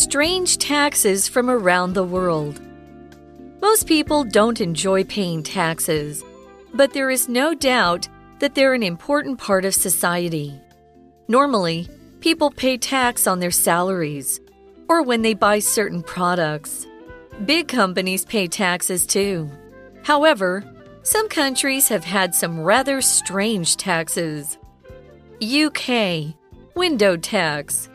Strange taxes from around the world. Most people don't enjoy paying taxes, but there is no doubt that they're an important part of society. Normally, people pay tax on their salaries or when they buy certain products. Big companies pay taxes too. However, some countries have had some rather strange taxes. UK Window Tax.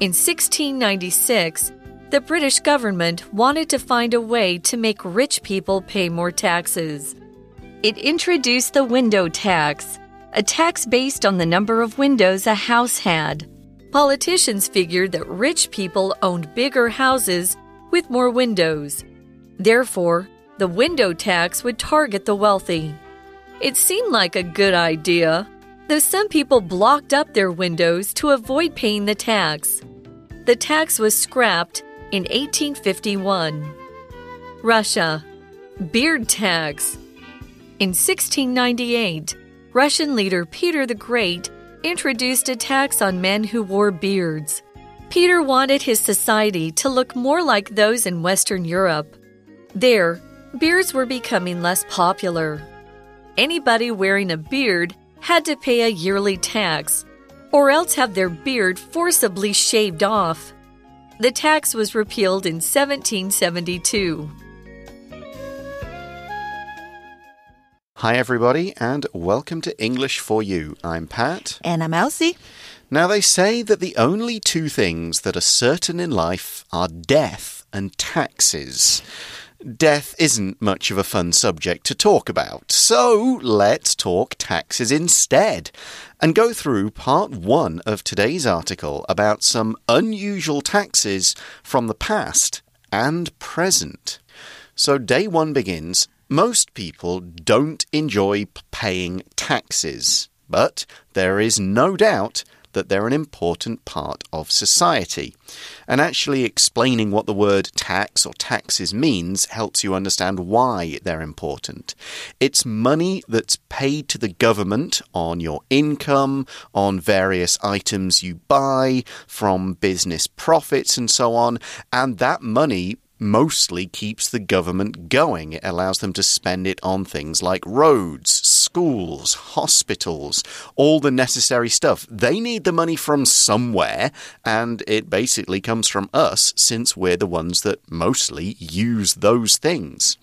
In 1696, the British government wanted to find a way to make rich people pay more taxes. It introduced the window tax, a tax based on the number of windows a house had. Politicians figured that rich people owned bigger houses with more windows. Therefore, the window tax would target the wealthy. It seemed like a good idea, though some people blocked up their windows to avoid paying the tax. The tax was scrapped in 1851. Russia Beard Tax In 1698, Russian leader Peter the Great introduced a tax on men who wore beards. Peter wanted his society to look more like those in Western Europe. There, beards were becoming less popular. Anybody wearing a beard had to pay a yearly tax, or else have their beard forcibly shaved off. The tax was repealed in 1772. Hi, everybody, and welcome to English for You. I'm Pat. And I'm Elsie. Now, they say that the only two things that are certain in life are death and taxes. Death isn't much of a fun subject to talk about, so let's talk taxes instead and go through part one of today's article about some unusual taxes from the past and present. So, day one begins. Most people don't enjoy paying taxes, but there is no doubt that they're an important part of society. And actually explaining what the word tax or taxes means helps you understand why they're important. It's money that's paid to the government on your income, on various items you buy, from business profits, and so on. And that money mostly keeps the government going. It allows them to spend it on things like roads, schools, hospitals, all the necessary stuff. They need the money from somewhere, and it basically comes from us since we're the ones that mostly use those things.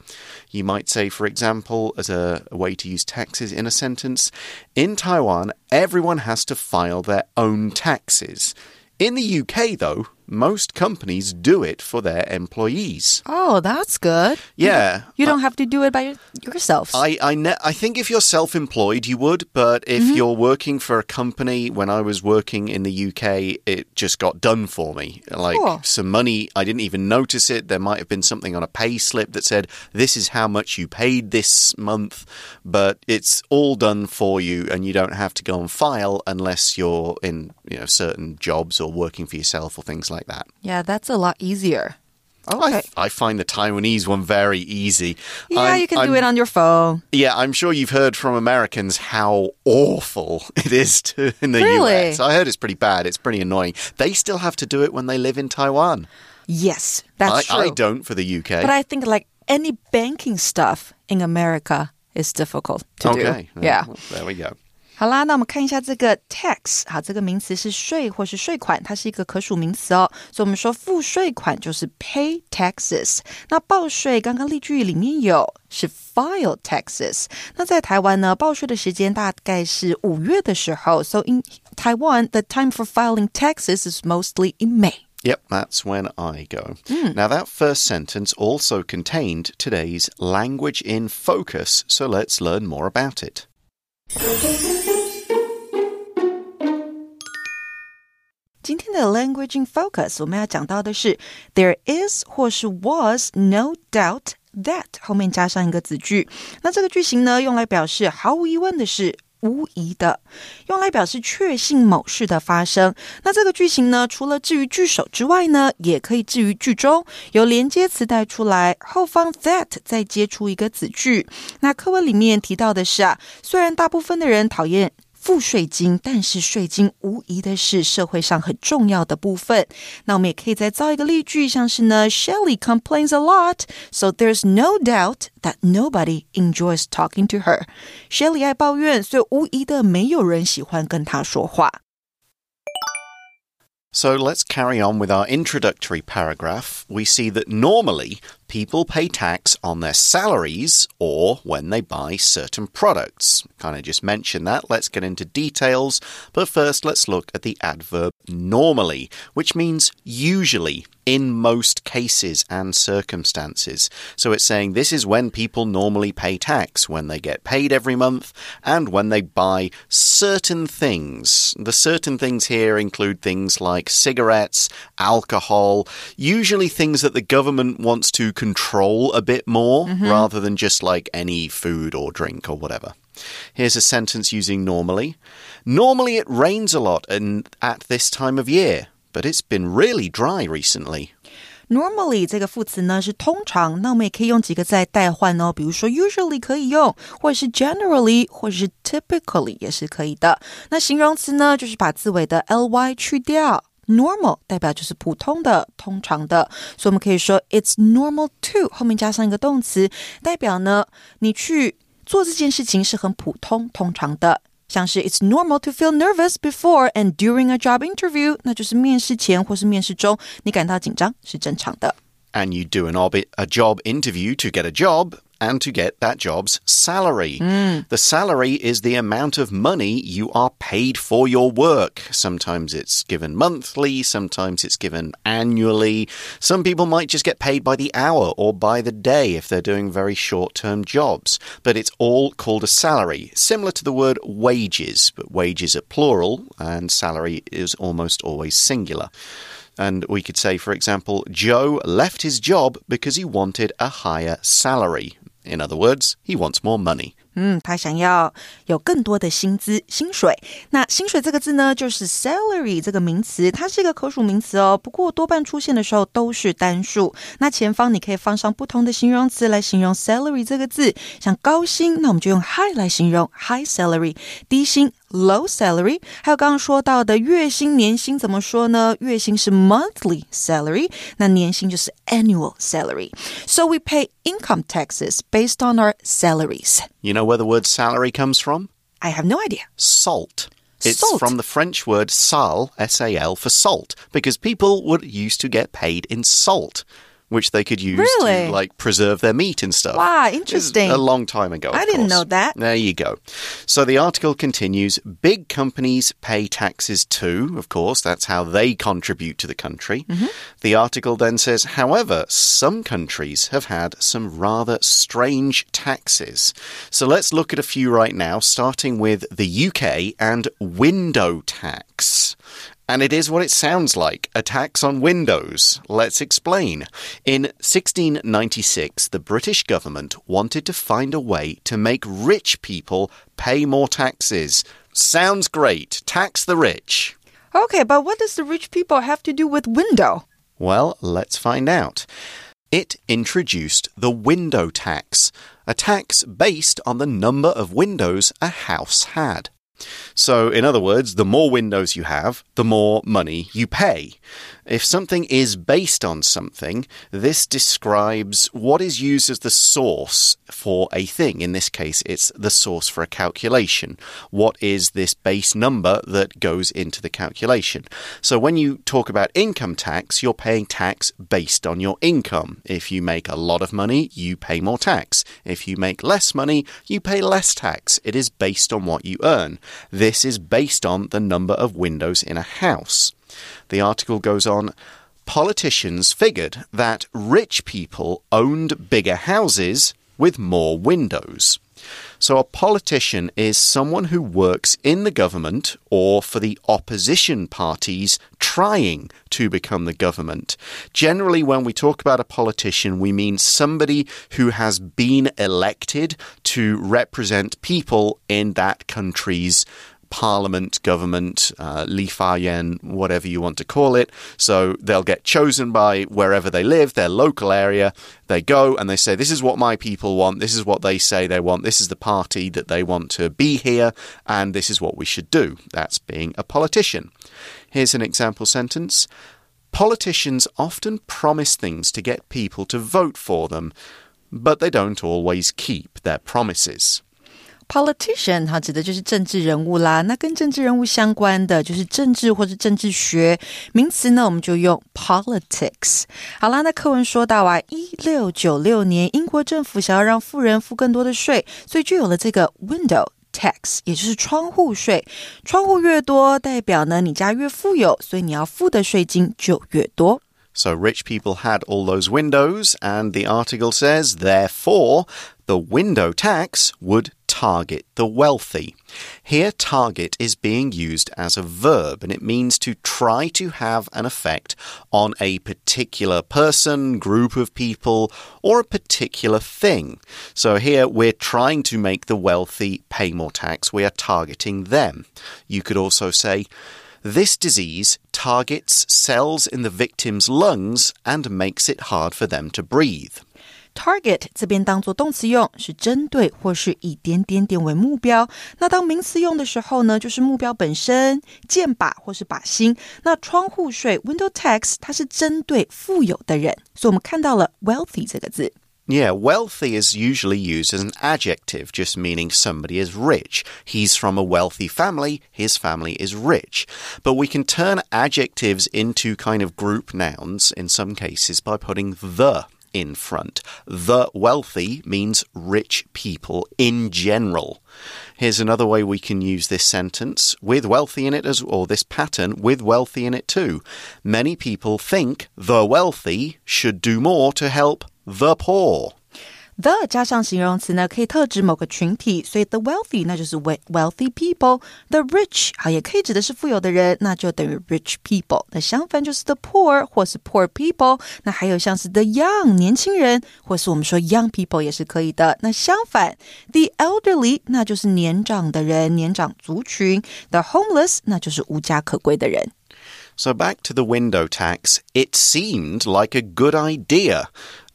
You might say, for example, as a, way to use taxes in a sentence, in Taiwan, everyone has to file their own taxes. In the UK, though, most companies do it for their employees. Oh, that's good. Yeah. You don't have to do it by yourself. I I, I think if you're self-employed, you would, but if Mm-hmm. you're working for a company, when I was working in the UK, it just got done for me. Like Cool. some money, I didn't even notice it. There might have been something on a pay slip that said this is how much you paid this month, but it's all done for you, and you don't have to go and file unless you're in you know certain jobs or working for yourself or things like that. yeah, that's a lot easier. I, Okay. I find the Taiwanese one very easy. yeah, I'm- you can I'm do it on your phone. yeah, I'm sure you've heard from Americans how awful it is to, in the Really? US. I heard it's pretty bad. It's pretty annoying. They still have to do it when they live in Taiwan. Yes, that's I, true. I don't for the UK. But I think like any banking stuff in America is difficult to okay. do. Yeah. well, there we go. 好啦，那我们看一下这个 tax，好，这个名词是税或是税款，它是一个可数名词哦，所以我们说付税款就是 pay taxes。那报税刚刚例句里面有是 file taxes。那在台湾呢，报税的时间大概是五月的时候，so in Taiwan the time for filing taxes is mostly in May。 Yep, that's when I go. Now, that first sentence also contained today's language in focus, so let's learn more about it. 今天的 language in focus，我们要讲到的是 there is 或是 was no doubt that 后面加上一个子句。那这个句型呢，用来表示毫无疑问的是。无疑的，用来表示确信某事的发生。那这个句型呢，除了置于句首之外呢，也可以置于句中，由连接词带出来，后方 that 再接出一个子句。那课文里面提到的是啊，虽然大部分的人讨厌付税金，但是税金无疑的是社会上很重要的部分。那我们也可以再造一个例句，像是呢，Shelly complains a lot, so there's no doubt that nobody enjoys talking to her. Shelly 爱抱怨，所以无疑的没有人喜欢跟她说话。So let's carry on with our introductory paragraph. We see that normally people pay tax on their salaries or when they buy certain products. Kind of just mentioned that. Let's get into details. But first, let's look at the adverb normally, which means usually in most cases and circumstances. So it's saying this is when people normally pay tax, when they get paid every month, and when they buy certain things. The certain things here include things like cigarettes, alcohol, usually things that the government wants to control a bit more mm -hmm. rather than just like any food or drink or whatever. Here's a sentence using normally. Normally it rains a lot and at this time of year but it's been really dry recently. Normally 这个副词呢是通常，那我们也可以用几个在代换哦，比如说 usually 可以用，或者是 generally，或者是 typically 也是可以的。那形容词呢，就是把字尾的 ly 去掉。 Normal 代表就是普通的、通常的，所以我们可以说 It's normal to 后面加上一个动词，代表呢你去做这件事情是很普通、通常的。像是 It's normal to feel nervous before and during a job interview，那就是面试前或是面试中你感到紧张是正常的。And you do an a job interview to get a job and to get that job's salary. Mm. The salary is the amount of money you are paid for your work. Sometimes it's given monthly, sometimes it's given annually. Some people might just get paid by the hour or by the day if they're doing very short term jobs. But it's all called a salary, similar to the word wages, but wages are plural and salary is almost always singular. And we could say, for example, Joe left his job because he wanted a higher salary. In other words, he wants more money. 嗯，他想要有更多的薪资、薪水。那薪水这个字呢，就是 salary 这个名词，它是一个可数名词哦。不过多半出现的时候都是单数。那前方你可以放上不同的形容词来形容 salary 这个字，像高薪，那我们就用 high 来形容 high salary；低薪 low salary。还有刚刚说到的月薪、年薪怎么说呢？月薪是 monthly salary，那年薪就是 annual salary。So we pay income taxes based on our salaries. You know where the word salary comes from? I have no idea. Salt. It's salt. from the French word sal, S A L, for salt, because people would used to get paid in salt which they could use really? to like preserve their meat and stuff. Wow, interesting. a long time ago. I didn't course. know that. There you go. So the article continues big companies pay taxes too, of course. That's how they contribute to the country. Mm -hmm. The article then says, however, some countries have had some rather strange taxes. So let's look at a few right now, starting with the UK and window tax. And it is what it sounds like a tax on windows. Let's explain. In 1696, the British government wanted to find a way to make rich people pay more taxes. Sounds great. Tax the rich. Okay, but what does the rich people have to do with window? Well, let's find out. It introduced the window tax, a tax based on the number of windows a house had. So, in other words, the more windows you have, the more money you pay. If something is based on something, this describes what is used as the source for a thing. In this case, it's the source for a calculation. What is this base number that goes into the calculation? So when you talk about income tax, you're paying tax based on your income. If you make a lot of money, you pay more tax. If you make less money, you pay less tax. It is based on what you earn. This is based on the number of windows in a house. The article goes on. Politicians figured that rich people owned bigger houses with more windows. So, a politician is someone who works in the government or for the opposition parties trying to become the government. Generally, when we talk about a politician, we mean somebody who has been elected to represent people in that country's parliament, government, uh, li fa yan, whatever you want to call it. So they'll get chosen by wherever they live, their local area. They go and they say, This is what my people want. This is what they say they want. This is the party that they want to be here. And this is what we should do. That's being a politician. Here's an example sentence Politicians often promise things to get people to vote for them, but they don't always keep their promises. Politician，它指的就是政治人物啦。那跟政治人物相关的就是政治或是政治学名词呢，我们就用 politics。好啦，那课文说到啊，一六九六年，英国政府想要让富人付更多的税，所以就有了这个 window。tax，也就是窗户税。窗户越多，代表呢你家越富有，所以你要付的税金就越多。So rich people had all those windows, and the article says, therefore, the window tax would target the wealthy. Here, target is being used as a verb and it means to try to have an effect on a particular person, group of people, or a particular thing. So here we're trying to make the wealthy pay more tax. We are targeting them. You could also say, this disease targets cells in the victim's lungs and makes it hard for them to breathe Target 这边当做动词用，是针对或是以点点点为目标。那当名词用的时候呢，就是目标本身，箭靶或是靶心。那窗户税 （window tax） 它是针对富有的人，所以我们看到了 wealthy 这个字。Yeah, wealthy is usually used as an adjective, just meaning somebody is rich. He's from a wealthy family, his family is rich. But we can turn adjectives into kind of group nouns in some cases by putting the in front. The wealthy means rich people in general. Here's another way we can use this sentence with wealthy in it as or this pattern with wealthy in it too. Many people think the wealthy should do more to help the poor the 加上形容词呢，可以特指某个群体，所以 the wealthy 那就是 wealthy people。the rich 好也可以指的是富有的人，那就等于 rich people。那相反就是 the poor 或是 poor people。那还有像是 the young 年轻人，或是我们说 young people 也是可以的。那相反，the elderly 那就是年长的人，年长族群。the homeless 那就是无家可归的人。So back to the window tax, it seemed like a good idea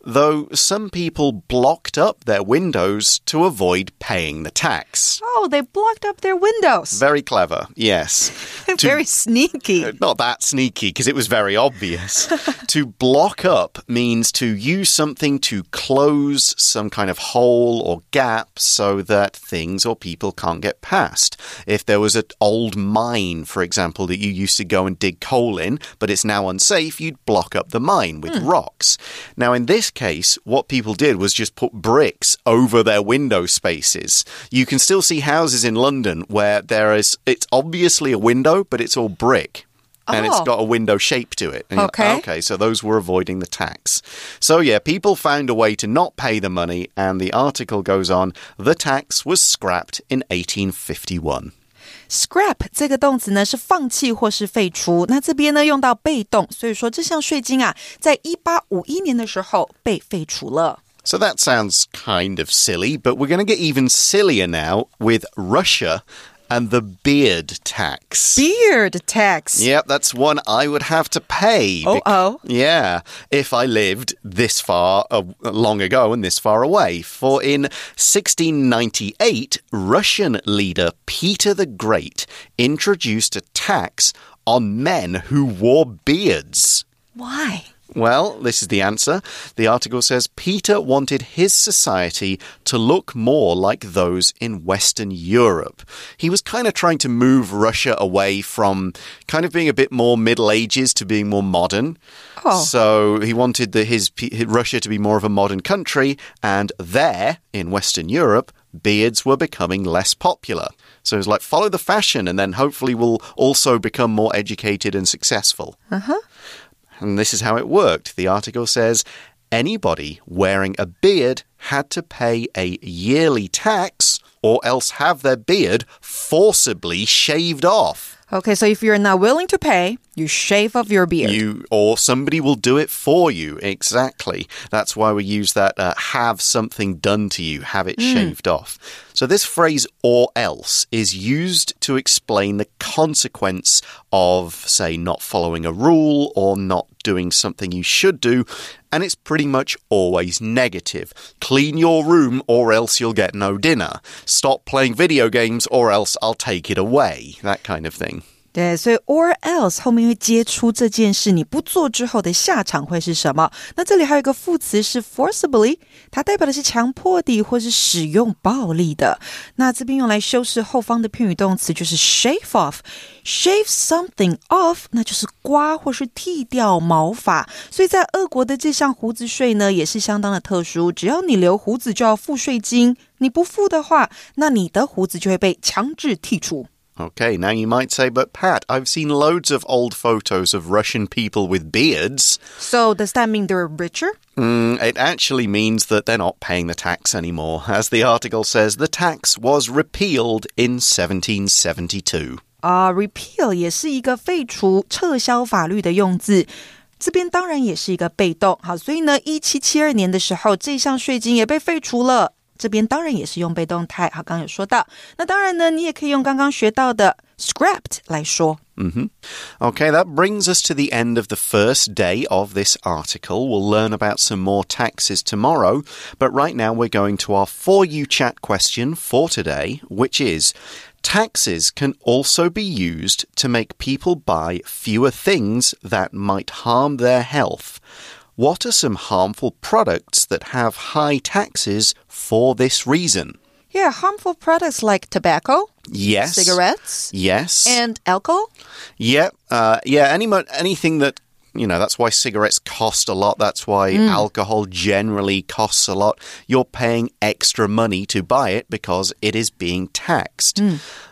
though some people blocked up their windows to avoid paying the tax. Oh, they blocked up their windows. Very clever, yes. to, very sneaky. Uh, not that sneaky, because it was very obvious. to block up means to use something to close some kind of hole or gap so that things or people can't get past. If there was an old mine, for example, that you used to go and dig coal in, but it's now unsafe, you'd block up the mine with hmm. rocks. Now, in this case, what people did was just put bricks over their window spaces. You can still see houses in London where there is, it's obviously a window, but it's all brick and oh. it's got a window shape to it. okay. okay, so those were avoiding the tax. So, yeah, people found a way to not pay the money, and the article goes on the tax was scrapped in 1851. Scrap 这个动词呢是放弃或是废除，那这边呢用到被动，所以说这项税金啊，在一八五一年的时候被废除了。So that sounds kind of silly, but we're going to get even sillier now with Russia and the beard tax. Beard tax. Yep, that's one I would have to pay. Oh, oh. Yeah, if I lived this far uh, long ago and this far away. For in 1698, Russian leader Peter the Great introduced a tax on men who wore beards. Why? Well, this is the answer. The article says Peter wanted his society to look more like those in Western Europe. He was kind of trying to move Russia away from kind of being a bit more Middle Ages to being more modern. Oh. So he wanted the, his, his Russia to be more of a modern country, and there in Western Europe, beards were becoming less popular. So it's like follow the fashion, and then hopefully we'll also become more educated and successful. Uh huh. And this is how it worked. The article says anybody wearing a beard had to pay a yearly tax or else have their beard forcibly shaved off. Okay, so if you're not willing to pay, You shave off your beard. You or somebody will do it for you. Exactly. That's why we use that uh, have something done to you, have it shaved off. So this phrase or else is used to explain the consequence of say not following a rule or not doing something you should do and it's pretty much always negative. Clean your room or else you'll get no dinner. Stop playing video games or else I'll take it away. That kind of thing. 对，所以 or else 后面会接出这件事你不做之后的下场会是什么？那这里还有一个副词是 forcibly，它代表的是强迫的或是使用暴力的。那这边用来修饰后方的片语动词就是 shave off。shave something off，那就是刮或是剃掉毛发。所以在俄国的这项胡子税呢，也是相当的特殊。只要你留胡子就要付税金，你不付的话，那你的胡子就会被强制剔除。Okay, now you might say, but Pat, I've seen loads of old photos of Russian people with beards. So does that mean they're richer? Mm, it actually means that they're not paying the tax anymore. As the article says, the tax was repealed in 1772. 啊、r e p e a l 也是一个废除、撤销法律的用字。这边当然也是一个被动，好，所以呢，一七七二年的时候，这项税金也被废除了。 这边当然也是用被动态，好，刚刚有说到。那当然呢，你也可以用刚刚学到的 scrapped 来说。 Okay, that brings us to the end of the first day of this article. We'll learn about some more taxes tomorrow, but right now we're going to our For You chat question for today, which is Taxes can also be used to make people buy fewer things that might harm their health. What are some harmful products that have high taxes for this reason? Yeah, harmful products like tobacco, Yes. cigarettes, Yes. and alcohol. Yeah, uh, yeah. Any anything that you know, that's why cigarettes cost a lot. That's why alcohol generally costs a lot. You're paying extra money to buy it because it is being taxed.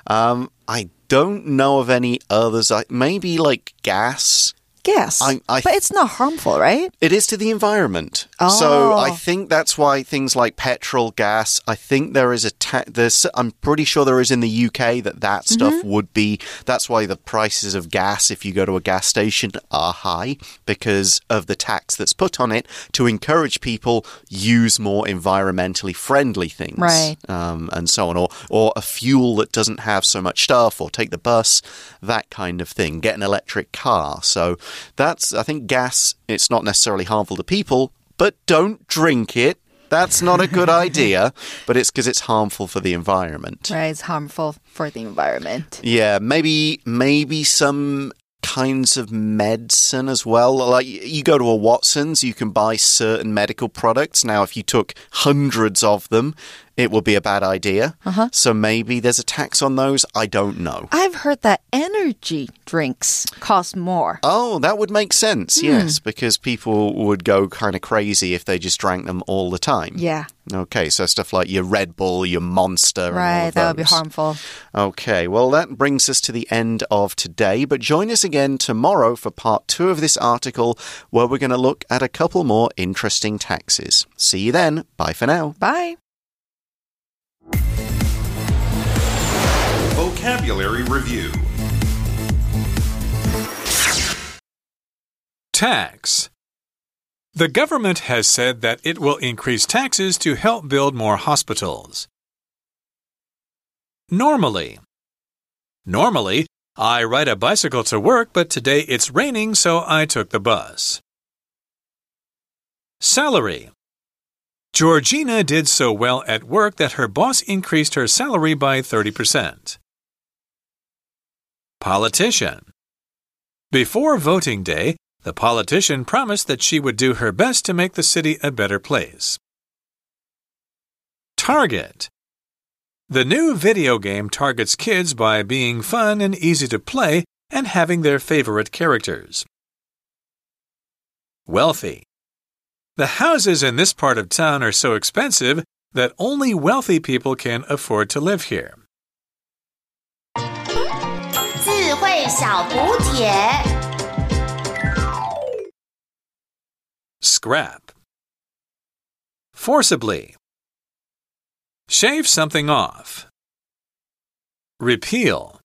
Um, I don't know of any others. Maybe like gas. Gas. I- I- but it's not harmful, right? It is to the environment. So Oh. I think that's why things like petrol, gas, I think there is a ta- there's I'm pretty sure there is in the UK that that stuff Mm-hmm. would be that's why the prices of gas if you go to a gas station are high because of the tax that's put on it to encourage people use more environmentally friendly things. Right. Um, and so on or or a fuel that doesn't have so much stuff or take the bus, that kind of thing. Get an electric car. So that's I think gas it's not necessarily harmful to people, but don't drink it. That's not a good idea, but it's because it's harmful for the environment. Right, it's harmful for the environment. Yeah, maybe maybe some kinds of medicine as well. Like you go to a Watson's, you can buy certain medical products. Now, if you took hundreds of them, it would be a bad idea. Uh-huh. So maybe there's a tax on those. I don't know. I've heard that energy drinks cost more. Oh, that would make sense. Hmm. Yes, because people would go kind of crazy if they just drank them all the time. Yeah, Okay, so stuff like your Red Bull, your Monster, and all right. That would be harmful. Okay, well, that brings us to the end of today, but join us again tomorrow for part two of this article where we're going to look at a couple more interesting taxes. See you then. Bye for now. Bye. Vocabulary Review Tax. The government has said that it will increase taxes to help build more hospitals. Normally. Normally, I ride a bicycle to work, but today it's raining, so I took the bus. Salary. Georgina did so well at work that her boss increased her salary by 30%. Politician. Before voting day, the politician promised that she would do her best to make the city a better place. Target. The new video game targets kids by being fun and easy to play and having their favorite characters. Wealthy. The houses in this part of town are so expensive that only wealthy people can afford to live here. 小补帖。 Scrap. Forcibly. Shave something off. Repeal.